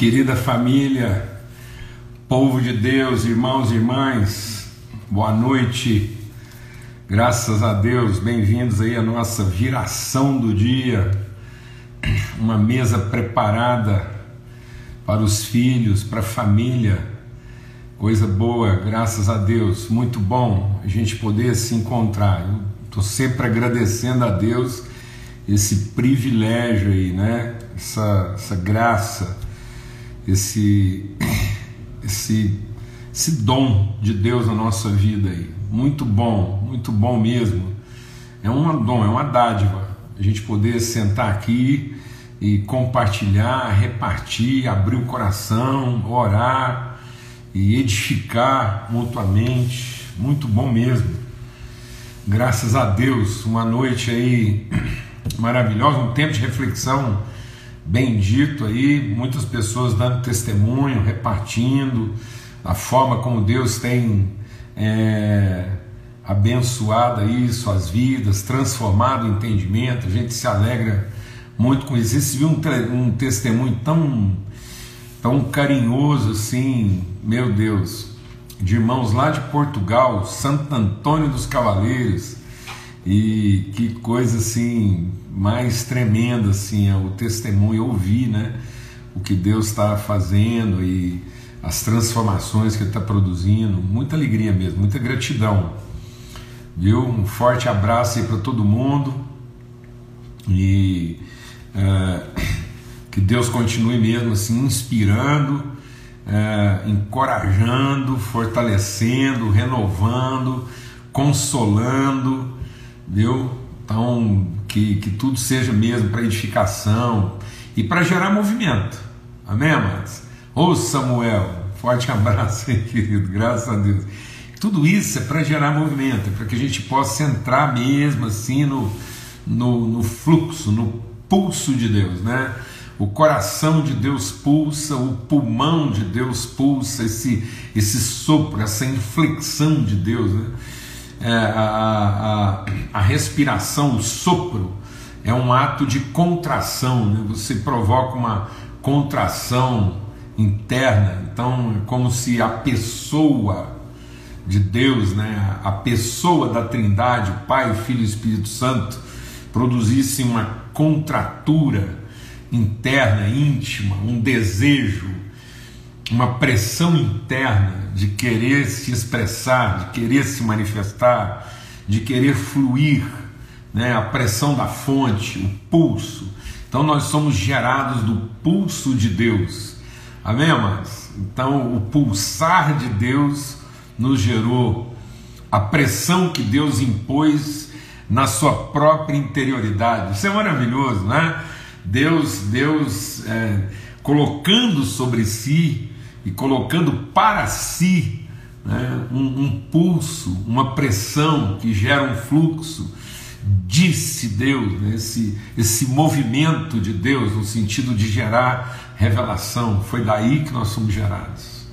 Querida família, povo de Deus, irmãos e irmãs, boa noite, graças a Deus, bem-vindos aí à nossa viração do dia, uma mesa preparada para os filhos, para a família, coisa boa, graças a Deus, muito bom a gente poder se encontrar. Estou sempre agradecendo a Deus esse privilégio aí, né? Essa, essa graça esse, esse, esse dom de Deus na nossa vida aí. Muito bom, muito bom mesmo. É um dom, é uma dádiva a gente poder sentar aqui e compartilhar, repartir, abrir o coração, orar e edificar mutuamente. Muito bom mesmo. Graças a Deus, uma noite aí maravilhosa, um tempo de reflexão bendito aí, muitas pessoas dando testemunho, repartindo a forma como Deus tem é, abençoado aí suas vidas, transformado o entendimento, a gente se alegra muito com isso. Você viu um, um testemunho tão, tão carinhoso assim, meu Deus, de irmãos lá de Portugal, Santo Antônio dos Cavaleiros, e que coisa assim mais tremenda assim é o testemunho. Ouvir, né, o que Deus está fazendo e as transformações que Ele está produzindo, muita alegria mesmo, muita gratidão, viu? Um forte abraço aí para todo mundo. E é, que Deus continue mesmo assim inspirando, é, encorajando, fortalecendo, renovando, consolando viu? Então, que, que tudo seja mesmo para edificação e para gerar movimento. Amém, amados? Ô Samuel, forte abraço aí, querido, graças a Deus. Tudo isso é para gerar movimento, é para que a gente possa entrar mesmo assim no, no, no fluxo, no pulso de Deus, né? O coração de Deus pulsa, o pulmão de Deus pulsa, esse, esse sopro, essa inflexão de Deus, né? É, a, a, a, respiração, o sopro, é um ato de contração, né? você provoca uma contração interna, então é como se a pessoa de Deus, né? a pessoa da Trindade, Pai, Filho e Espírito Santo, produzisse uma contratura interna, íntima, um desejo, uma pressão interna de querer se expressar, de querer se manifestar, de querer fluir, né? a pressão da fonte, o pulso. Então nós somos gerados do pulso de Deus. Amém, amados? Então o pulsar de Deus nos gerou a pressão que Deus impôs na sua própria interioridade. Isso é maravilhoso, né? Deus, Deus é, colocando sobre si e colocando para si né, um, um pulso, uma pressão que gera um fluxo, disse Deus, né, esse, esse movimento de Deus no sentido de gerar revelação. Foi daí que nós somos gerados.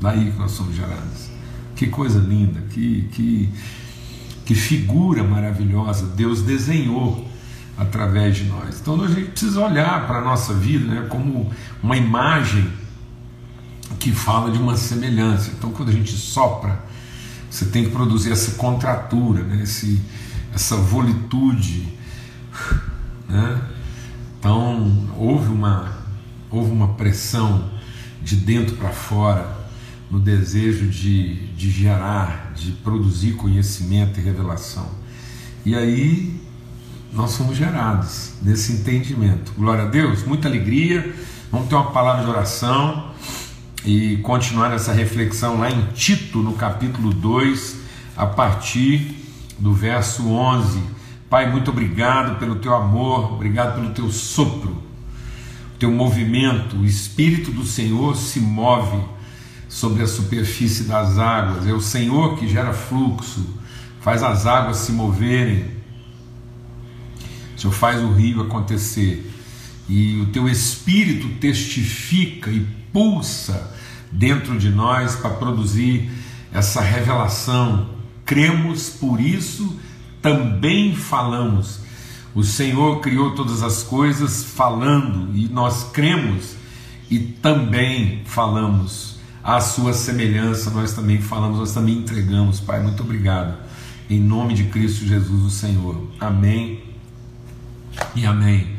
Daí que nós somos gerados. Que coisa linda, que, que, que figura maravilhosa Deus desenhou através de nós. Então a gente precisa olhar para a nossa vida né, como uma imagem que fala de uma semelhança. Então, quando a gente sopra, você tem que produzir essa contratura, né? Esse, essa volitude. Né? Então, houve uma, houve uma pressão de dentro para fora no desejo de, de gerar, de produzir conhecimento e revelação. E aí nós somos gerados nesse entendimento. Glória a Deus, muita alegria. Vamos ter uma palavra de oração e continuar essa reflexão lá em Tito, no capítulo 2, a partir do verso 11. Pai, muito obrigado pelo teu amor, obrigado pelo teu sopro, teu movimento. O Espírito do Senhor se move sobre a superfície das águas. É o Senhor que gera fluxo, faz as águas se moverem. O Senhor faz o rio acontecer. E o teu Espírito testifica e pulsa dentro de nós para produzir essa revelação. Cremos, por isso também falamos. O Senhor criou todas as coisas falando e nós cremos e também falamos a sua semelhança, nós também falamos, nós também entregamos, Pai. Muito obrigado. Em nome de Cristo Jesus, o Senhor. Amém e amém.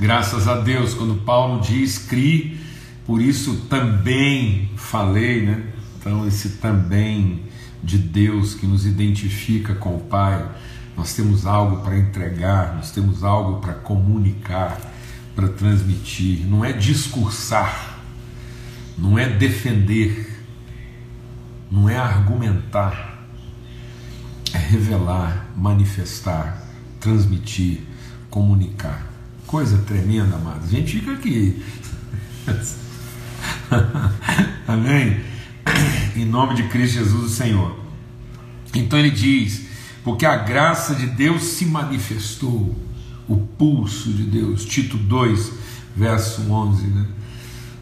Graças a Deus, quando Paulo diz, crie, por isso também falei, né? Então, esse também de Deus que nos identifica com o Pai, nós temos algo para entregar, nós temos algo para comunicar, para transmitir. Não é discursar, não é defender, não é argumentar, é revelar, manifestar, transmitir, comunicar. Coisa tremenda, amados. A gente fica aqui. Amém? Em nome de Cristo Jesus, o Senhor. Então ele diz: porque a graça de Deus se manifestou, o pulso de Deus. Tito 2, verso 11, né?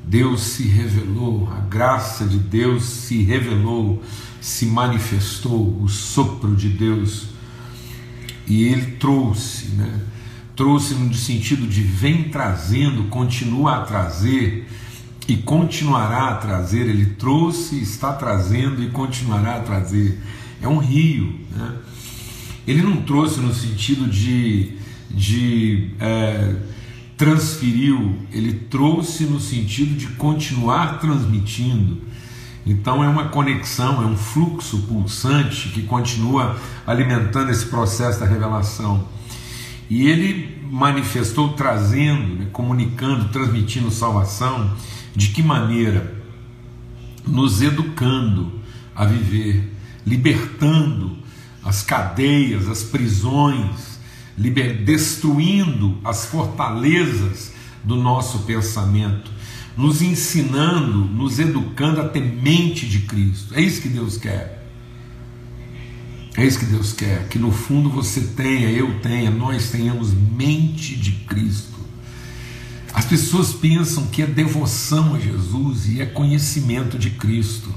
Deus se revelou, a graça de Deus se revelou, se manifestou, o sopro de Deus, e ele trouxe, né? trouxe no sentido de vem trazendo, continua a trazer e continuará a trazer. Ele trouxe, está trazendo e continuará a trazer. É um rio. Né? Ele não trouxe no sentido de, de é, transferiu, ele trouxe no sentido de continuar transmitindo. Então é uma conexão, é um fluxo pulsante que continua alimentando esse processo da revelação. E ele manifestou trazendo, né, comunicando, transmitindo salvação, de que maneira? Nos educando a viver, libertando as cadeias, as prisões, liber... destruindo as fortalezas do nosso pensamento, nos ensinando, nos educando a ter mente de Cristo. É isso que Deus quer. É isso que Deus quer, que no fundo você tenha, eu tenha, nós tenhamos mente de Cristo. As pessoas pensam que é devoção a Jesus e é conhecimento de Cristo.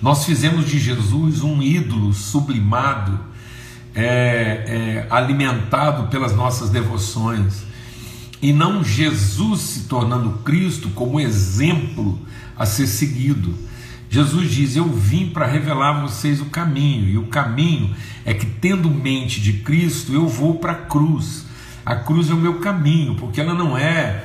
Nós fizemos de Jesus um ídolo sublimado, é, é, alimentado pelas nossas devoções, e não Jesus se tornando Cristo como exemplo a ser seguido. Jesus diz: Eu vim para revelar a vocês o caminho, e o caminho é que, tendo mente de Cristo, eu vou para a cruz. A cruz é o meu caminho, porque ela não é,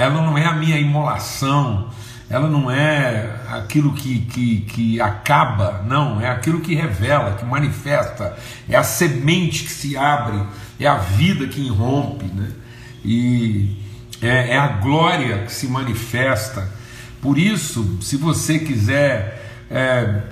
ela não é a minha imolação, ela não é aquilo que, que, que acaba, não, é aquilo que revela, que manifesta, é a semente que se abre, é a vida que irrompe, né? e é, é a glória que se manifesta. Por isso, se você quiser é,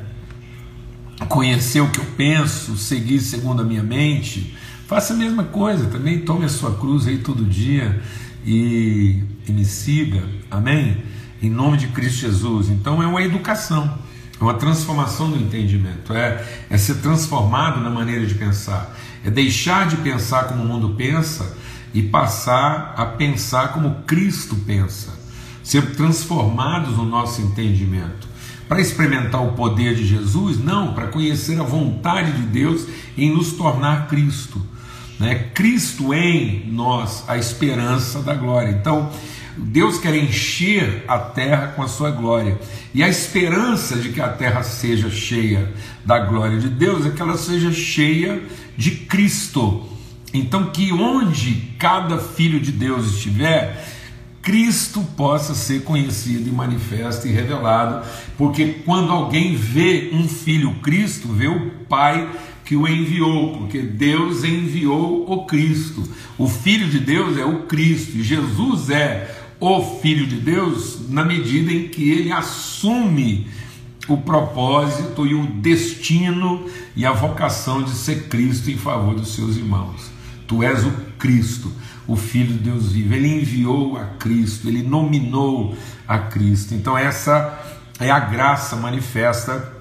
conhecer o que eu penso, seguir segundo a minha mente, faça a mesma coisa, também. Tome a sua cruz aí todo dia e, e me siga, amém? Em nome de Cristo Jesus. Então é uma educação, é uma transformação do entendimento, é, é ser transformado na maneira de pensar, é deixar de pensar como o mundo pensa e passar a pensar como Cristo pensa ser transformados no nosso entendimento. Para experimentar o poder de Jesus? Não, para conhecer a vontade de Deus em nos tornar Cristo. Né? Cristo em nós, a esperança da glória. Então, Deus quer encher a terra com a sua glória. E a esperança de que a terra seja cheia da glória de Deus é que ela seja cheia de Cristo. Então, que onde cada filho de Deus estiver, Cristo possa ser conhecido e manifesto e revelado, porque quando alguém vê um filho Cristo, vê o Pai que o enviou, porque Deus enviou o Cristo. O Filho de Deus é o Cristo, e Jesus é o Filho de Deus na medida em que ele assume o propósito e o destino e a vocação de ser Cristo em favor dos seus irmãos. Tu és o Cristo o Filho de Deus vivo, ele enviou a Cristo, ele nominou a Cristo. Então, essa é a graça manifesta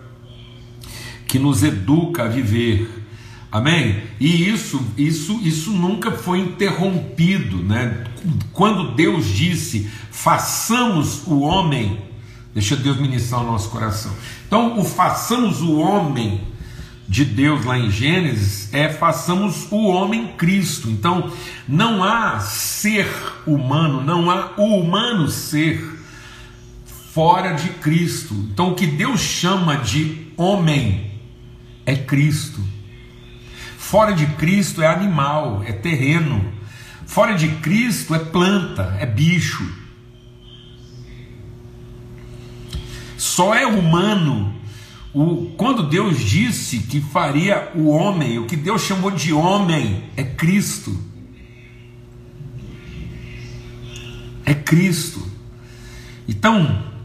que nos educa a viver. Amém? E isso, isso, isso nunca foi interrompido, né? Quando Deus disse: "Façamos o homem", deixa Deus ministrar o nosso coração. Então, o façamos o homem de Deus lá em Gênesis é façamos o homem Cristo. Então, não há ser humano, não há o humano ser fora de Cristo. Então, o que Deus chama de homem é Cristo. Fora de Cristo é animal, é terreno. Fora de Cristo é planta, é bicho. Só é humano o, quando Deus disse que faria o homem, o que Deus chamou de homem é Cristo. É Cristo. Então,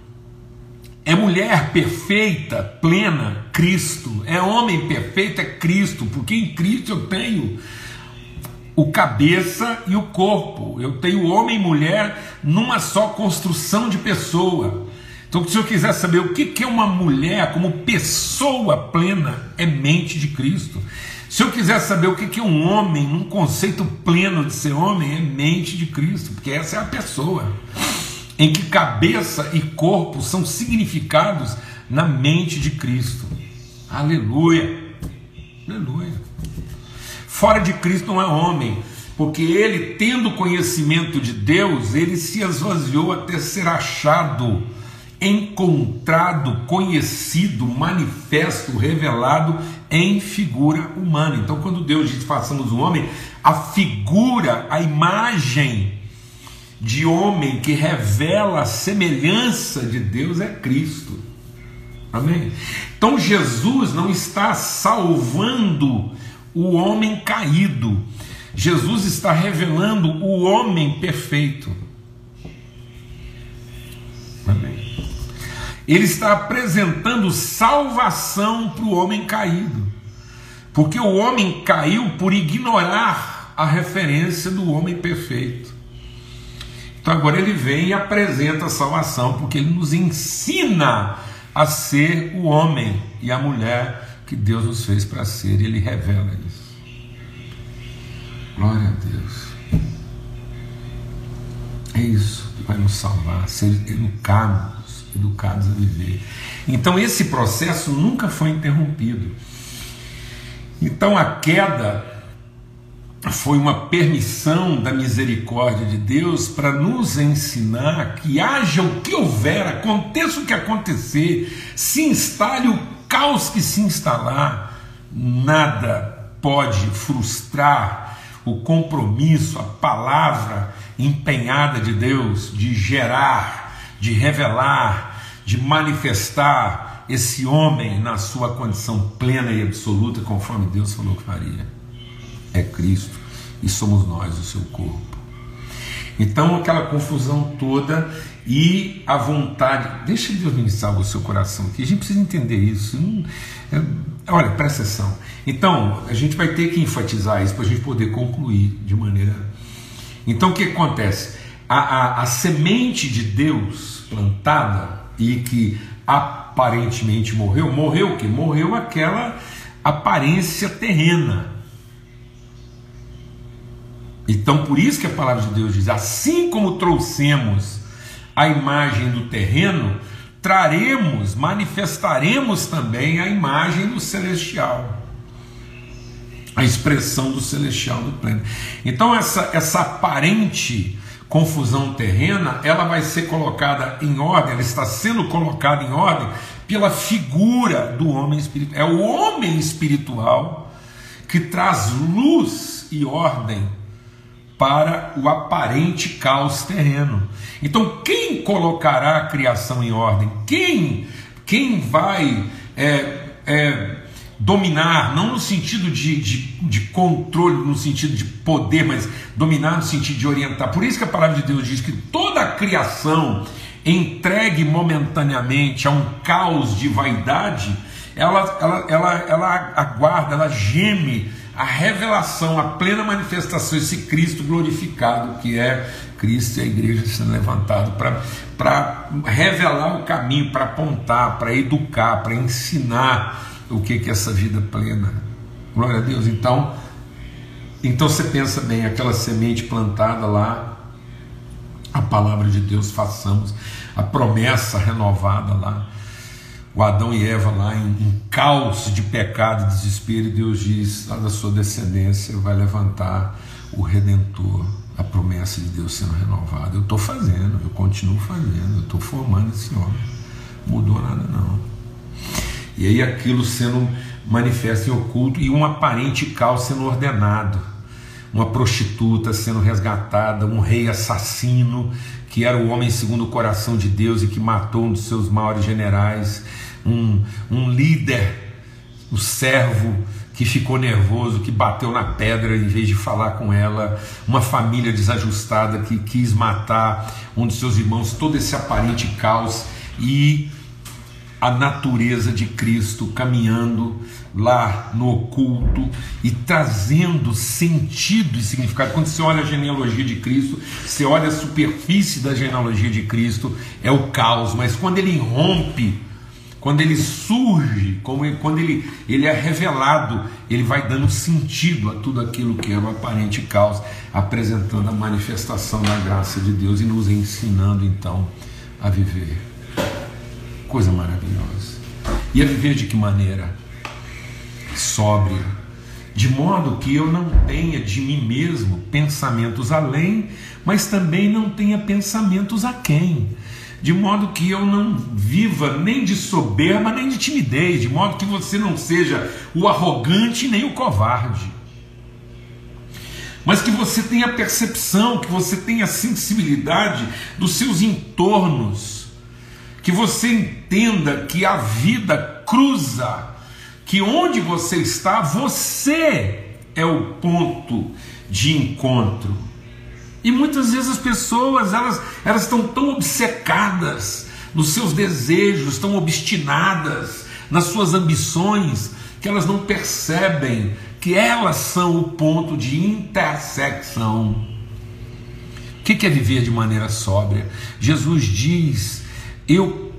é mulher perfeita, plena, Cristo. É homem perfeito, é Cristo, porque em Cristo eu tenho o cabeça e o corpo. Eu tenho homem e mulher numa só construção de pessoa. Então, se eu quiser saber o que é uma mulher como pessoa plena, é mente de Cristo. Se eu quiser saber o que é um homem, um conceito pleno de ser homem, é mente de Cristo, porque essa é a pessoa em que cabeça e corpo são significados na mente de Cristo. Aleluia! Aleluia! Fora de Cristo não é homem, porque ele, tendo conhecimento de Deus, ele se esvaziou até ser achado encontrado, conhecido, manifesto, revelado em figura humana. Então, quando Deus diz façamos o homem, a figura, a imagem de homem que revela a semelhança de Deus é Cristo. Amém? Então, Jesus não está salvando o homem caído, Jesus está revelando o homem perfeito. Ele está apresentando salvação para o homem caído. Porque o homem caiu por ignorar a referência do homem perfeito. Então agora ele vem e apresenta a salvação, porque ele nos ensina a ser o homem e a mulher que Deus nos fez para ser, e ele revela isso. Glória a Deus. É isso que vai nos salvar, ser educado educados a viver. Então esse processo nunca foi interrompido. Então a queda foi uma permissão da misericórdia de Deus para nos ensinar que haja o que houver, aconteça o que acontecer, se instale o caos que se instalar, nada pode frustrar o compromisso, a palavra empenhada de Deus de gerar de revelar, de manifestar esse homem na sua condição plena e absoluta, conforme Deus falou que faria. É Cristo e somos nós o seu corpo. Então, aquela confusão toda e a vontade. Deixa Deus ministrar o seu coração aqui. A gente precisa entender isso. É, olha, presta atenção. Então, a gente vai ter que enfatizar isso para a gente poder concluir de maneira. Então, o que acontece? a, a, a semente de Deus plantada e que aparentemente morreu, morreu o que? Morreu aquela aparência terrena. Então, por isso que a palavra de Deus diz: assim como trouxemos a imagem do terreno, traremos, manifestaremos também a imagem do celestial. A expressão do celestial do pleno. Então, essa, essa aparente confusão terrena, ela vai ser colocada em ordem, ela está sendo colocada em ordem pela figura do homem espiritual. É o homem espiritual que traz luz e ordem para o aparente caos terreno. Então, quem colocará a criação em ordem? Quem, quem vai é, é, dominar, não no sentido de, de, de, controle, no sentido de poder, mas dominar no sentido de orientar. Por isso que a palavra de Deus diz que toda a criação entregue momentaneamente a um caos de vaidade, ela, ela, ela, ela aguarda, ela geme a revelação, a plena manifestação, esse Cristo glorificado que é Cristo e a igreja sendo levantado para revelar o caminho, para apontar, para educar, para ensinar o que é essa vida plena. Glória a Deus. Então, então você pensa bem, aquela semente plantada lá, a palavra de Deus façamos, a promessa renovada lá, o Adão e Eva lá em, em caos de pecado e desespero, e Deus diz: da sua descendência vai levantar o Redentor. a promessa de Deus sendo renovada. Eu estou fazendo, eu continuo fazendo, eu estou formando esse homem. Mudou nada não. E aí aquilo sendo manifesto em oculto e um aparente caos sendo ordenado. Uma prostituta sendo resgatada, um rei assassino, que era o homem segundo o coração de Deus e que matou um dos seus maiores generais, um, um líder, o servo que ficou nervoso, que bateu na pedra em vez de falar com ela, uma família desajustada que quis matar um dos seus irmãos, todo esse aparente caos e a natureza de Cristo caminhando lá no oculto e trazendo sentido e significado. Quando você olha a genealogia de Cristo, você olha a superfície da genealogia de Cristo, é o caos, mas quando ele rompe quando ele surge, quando ele, ele é revelado, ele vai dando sentido a tudo aquilo que é o aparente caos, apresentando a manifestação da graça de Deus e nos ensinando então a viver. Coisa maravilhosa. E a viver de que maneira? Sóbria. De modo que eu não tenha de mim mesmo pensamentos além, mas também não tenha pensamentos a quem de modo que eu não viva nem de soberba nem de timidez, de modo que você não seja o arrogante nem o covarde. Mas que você tenha percepção, que você tenha sensibilidade dos seus entornos, que você entenda que a vida cruza, que onde você está, você é o ponto de encontro. E muitas vezes as pessoas elas, elas estão tão obcecadas nos seus desejos, tão obstinadas nas suas ambições, que elas não percebem que elas são o ponto de intersecção. O que é viver de maneira sóbria? Jesus diz: eu,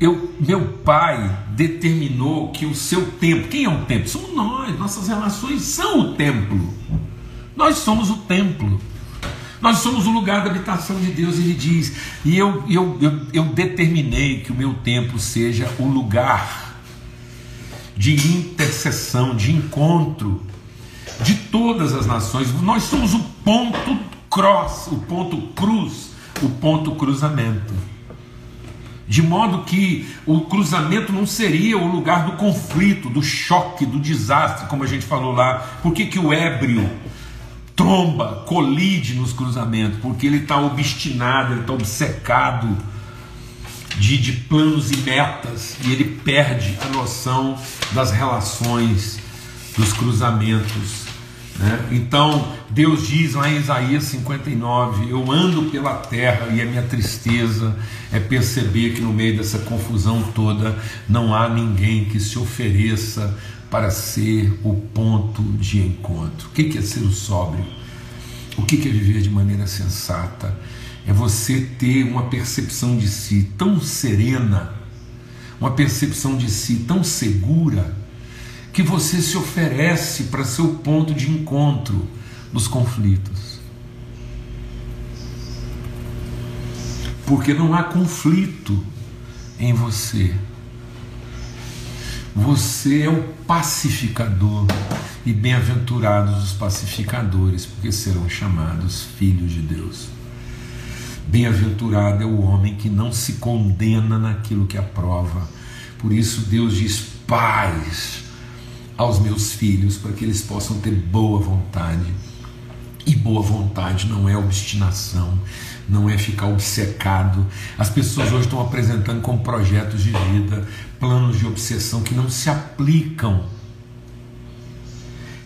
eu, meu Pai determinou que o seu tempo, quem é o templo? Somos nós, nossas relações são o templo. Nós somos o templo. Nós somos o lugar da habitação de Deus, ele diz, e eu, eu, eu, eu determinei que o meu templo seja o lugar de intercessão, de encontro de todas as nações. Nós somos o ponto cross, o ponto cruz, o ponto cruzamento. De modo que o cruzamento não seria o lugar do conflito, do choque, do desastre, como a gente falou lá. Por que, que o ébrio tromba, colide nos cruzamentos, porque ele está obstinado, ele está obcecado de, de planos e metas, e ele perde a noção das relações, dos cruzamentos. Né? Então, Deus diz lá em Isaías 59: Eu ando pela terra e a minha tristeza é perceber que no meio dessa confusão toda não há ninguém que se ofereça para ser o ponto de encontro. O que é ser o sóbrio? O que é viver de maneira sensata? É você ter uma percepção de si tão serena, uma percepção de si tão segura, que você se oferece para ser o ponto de encontro dos conflitos. Porque não há conflito em você você é o pacificador, e bem-aventurados os pacificadores, porque serão chamados filhos de Deus. Bem-aventurado é o homem que não se condena naquilo que aprova. Por isso Deus diz: paz aos meus filhos, para que eles possam ter boa vontade. E boa vontade não é obstinação, não é ficar obcecado. As pessoas hoje estão apresentando como projetos de vida, planos de obsessão que não se aplicam.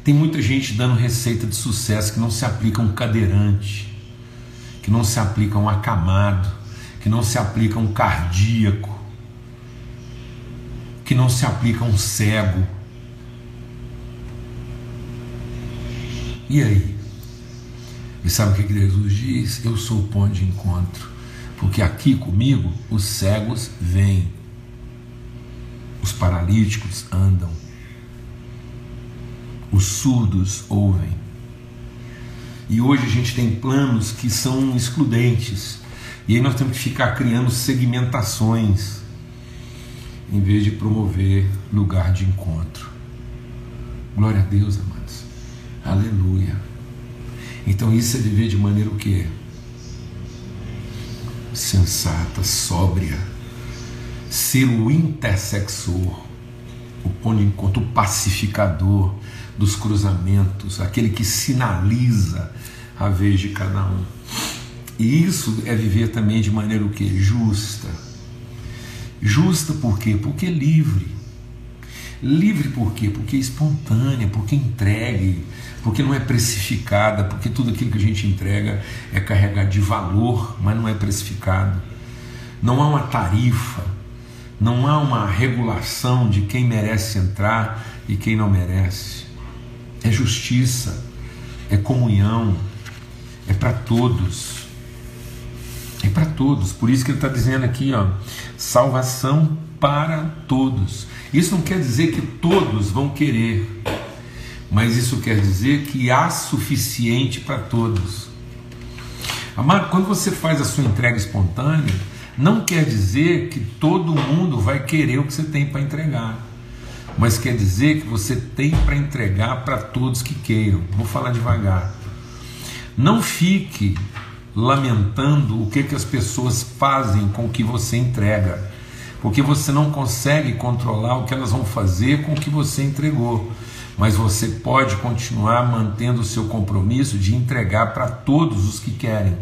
Tem muita gente dando receita de sucesso que não se aplica a um cadeirante, que não se aplica a um acamado, que não se aplica a um cardíaco, que não se aplica a um cego. E aí? E sabe o que Jesus diz? Eu sou o ponto de encontro. Porque aqui comigo os cegos vêm, os paralíticos andam, os surdos ouvem. E hoje a gente tem planos que são excludentes. E aí nós temos que ficar criando segmentações em vez de promover lugar de encontro. Glória a Deus, amados. Aleluia. Então isso é viver de maneira o quê? Sensata, sóbria. Ser o intersexor, o ponto de encontro, o pacificador dos cruzamentos, aquele que sinaliza a vez de cada um. E isso é viver também de maneira o quê? Justa. Justa por quê? Porque livre. Livre por quê? Porque é espontânea, porque entregue, porque não é precificada, porque tudo aquilo que a gente entrega é carregado de valor, mas não é precificado. Não há uma tarifa, não há uma regulação de quem merece entrar e quem não merece. É justiça, é comunhão, é para todos. É para todos. Por isso que ele está dizendo aqui, ó, salvação para todos. Isso não quer dizer que todos vão querer, mas isso quer dizer que há suficiente para todos. Amado, quando você faz a sua entrega espontânea, não quer dizer que todo mundo vai querer o que você tem para entregar, mas quer dizer que você tem para entregar para todos que queiram. Vou falar devagar. Não fique lamentando o que, que as pessoas fazem com o que você entrega, porque você não consegue controlar o que elas vão fazer com o que você entregou, mas você pode continuar mantendo o seu compromisso de entregar para todos os que querem.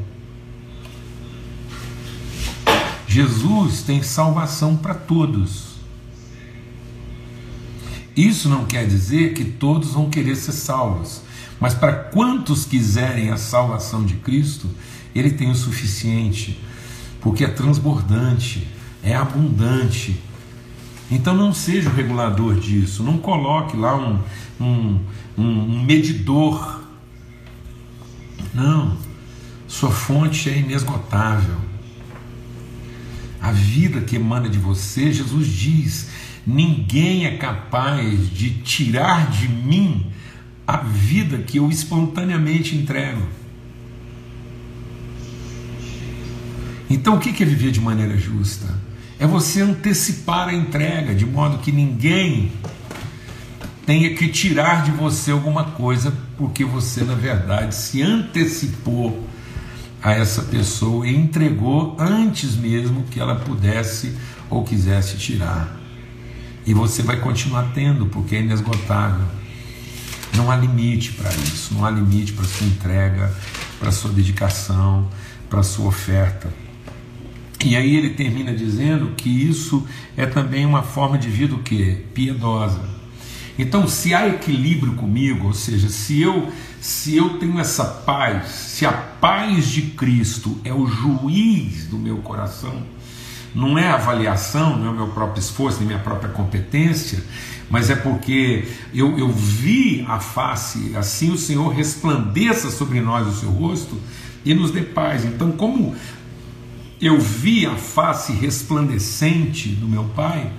Jesus tem salvação para todos. Isso não quer dizer que todos vão querer ser salvos, mas para quantos quiserem a salvação de Cristo, Ele tem o suficiente, porque é transbordante, é abundante. Então não seja o regulador disso, não coloque lá um, um, um medidor. Não, sua fonte é inesgotável. A vida que emana de você, Jesus diz: ninguém é capaz de tirar de mim a vida que eu espontaneamente entrego. Então, o que é viver de maneira justa? É você antecipar a entrega, de modo que ninguém tenha que tirar de você alguma coisa, porque você, na verdade, se antecipou a essa pessoa e entregou antes mesmo que ela pudesse ou quisesse tirar. E você vai continuar tendo, porque é inesgotável. Não há limite para isso, não há limite para sua entrega, para sua dedicação, para sua oferta. E aí ele termina dizendo que isso é também uma forma de vida o quê? Piedosa. Então, se há equilíbrio comigo, ou seja, se eu se eu tenho essa paz, se a paz de Cristo é o juiz do meu coração, não é avaliação, não é o meu próprio esforço, nem minha própria competência, mas é porque eu, eu vi a face, assim o Senhor resplandeça sobre nós o seu rosto e nos dê paz. Então, como eu vi a face resplandecente do meu Pai,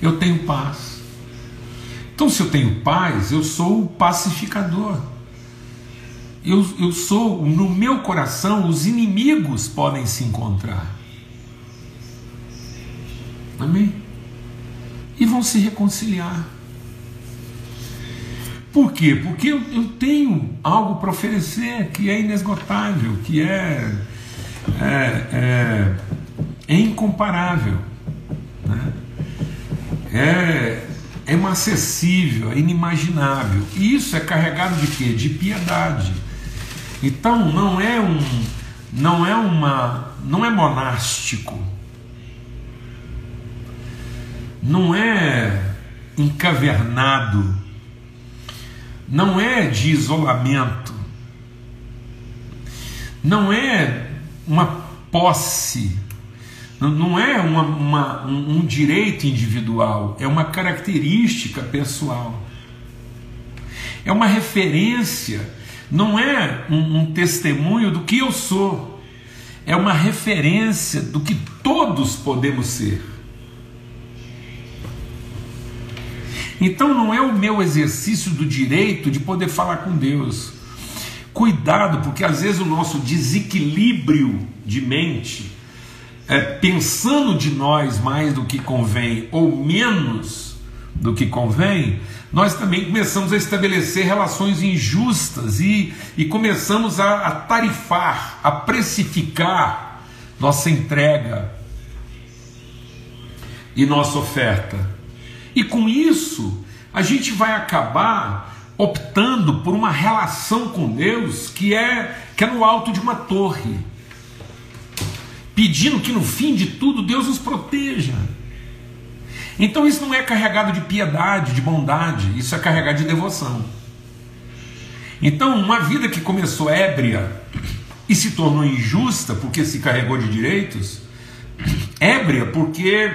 eu tenho paz. Então, se eu tenho paz, eu sou o pacificador. Eu, eu sou, no meu coração, os inimigos podem se encontrar. Amém? e vão se reconciliar. Por quê? Porque eu, eu tenho algo para oferecer que é inesgotável, que é, é, é, é incomparável, né? é, é inacessível, é inimaginável. E isso é carregado de quê? De piedade. Então não é um, não é uma, não é monástico não é encavernado, não é de isolamento, não é uma posse, não é uma, uma, um direito individual, é uma característica pessoal, é uma referência, não é um, um testemunho do que eu sou, é uma referência do que todos podemos ser. Então não é o meu exercício do direito de poder falar com Deus. Cuidado, porque às vezes o nosso desequilíbrio de mente, é, pensando de nós mais do que convém ou menos, do que convém, nós também começamos a estabelecer relações injustas e, e começamos a, a tarifar, a precificar nossa entrega e nossa oferta. E com isso, a gente vai acabar optando por uma relação com Deus que é que é no alto de uma torre, pedindo que no fim de tudo Deus nos proteja. Então isso não é carregado de piedade, de bondade, isso é carregado de devoção. Então, uma vida que começou ébria e se tornou injusta porque se carregou de direitos, ébria porque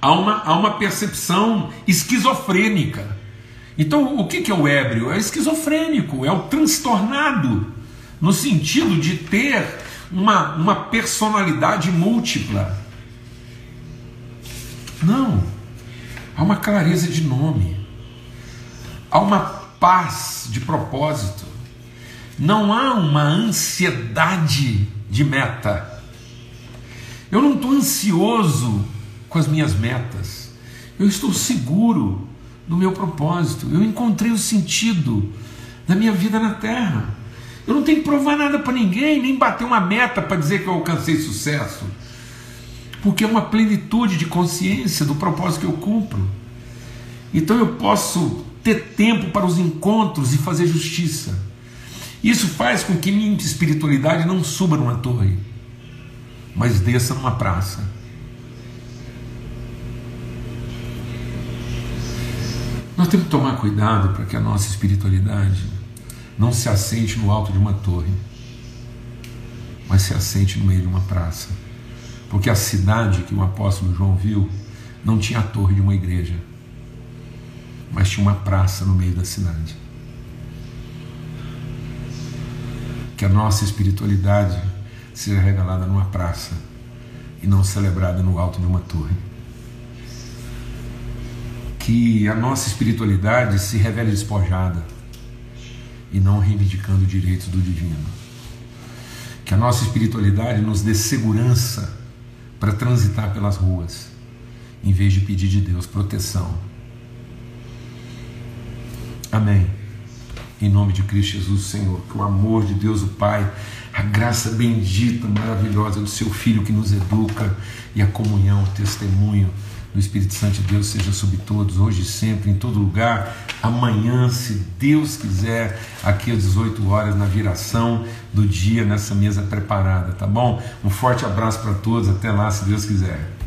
há uma, há uma percepção esquizofrênica. Então, o que é o ébrio? É esquizofrênico, é o transtornado, no sentido de ter uma, uma personalidade múltipla. Não, há uma clareza de nome, há uma paz de propósito, não há uma ansiedade de meta. Eu não estou ansioso com as minhas metas, eu estou seguro do meu propósito, eu encontrei o sentido da minha vida na terra. Eu não tenho que provar nada para ninguém, nem bater uma meta para dizer que eu alcancei sucesso porque é uma plenitude de consciência do propósito que eu cumpro. Então eu posso ter tempo para os encontros e fazer justiça. Isso faz com que minha espiritualidade não suba numa torre, mas desça numa praça. Nós temos que tomar cuidado para que a nossa espiritualidade não se assente no alto de uma torre, mas se assente no meio de uma praça. Porque a cidade que o apóstolo João viu não tinha a torre de uma igreja, mas tinha uma praça no meio da cidade. Que a nossa espiritualidade seja revelada numa praça e não celebrada no alto de uma torre. Que a nossa espiritualidade se revele despojada e não reivindicando direitos do divino. Que a nossa espiritualidade nos dê segurança para transitar pelas ruas, em vez de pedir de Deus proteção. Amém. Em nome de Cristo Jesus, Senhor, que o amor de Deus, o Pai, a graça bendita, maravilhosa do Seu Filho que nos educa e a comunhão, o testemunho do Espírito Santo de Deus seja sobre todos, hoje e sempre, em todo lugar. Amanhã, se Deus quiser, aqui às 18 horas, na viração do dia, nessa mesa preparada, tá bom? Um forte abraço para todos, até lá, se Deus quiser.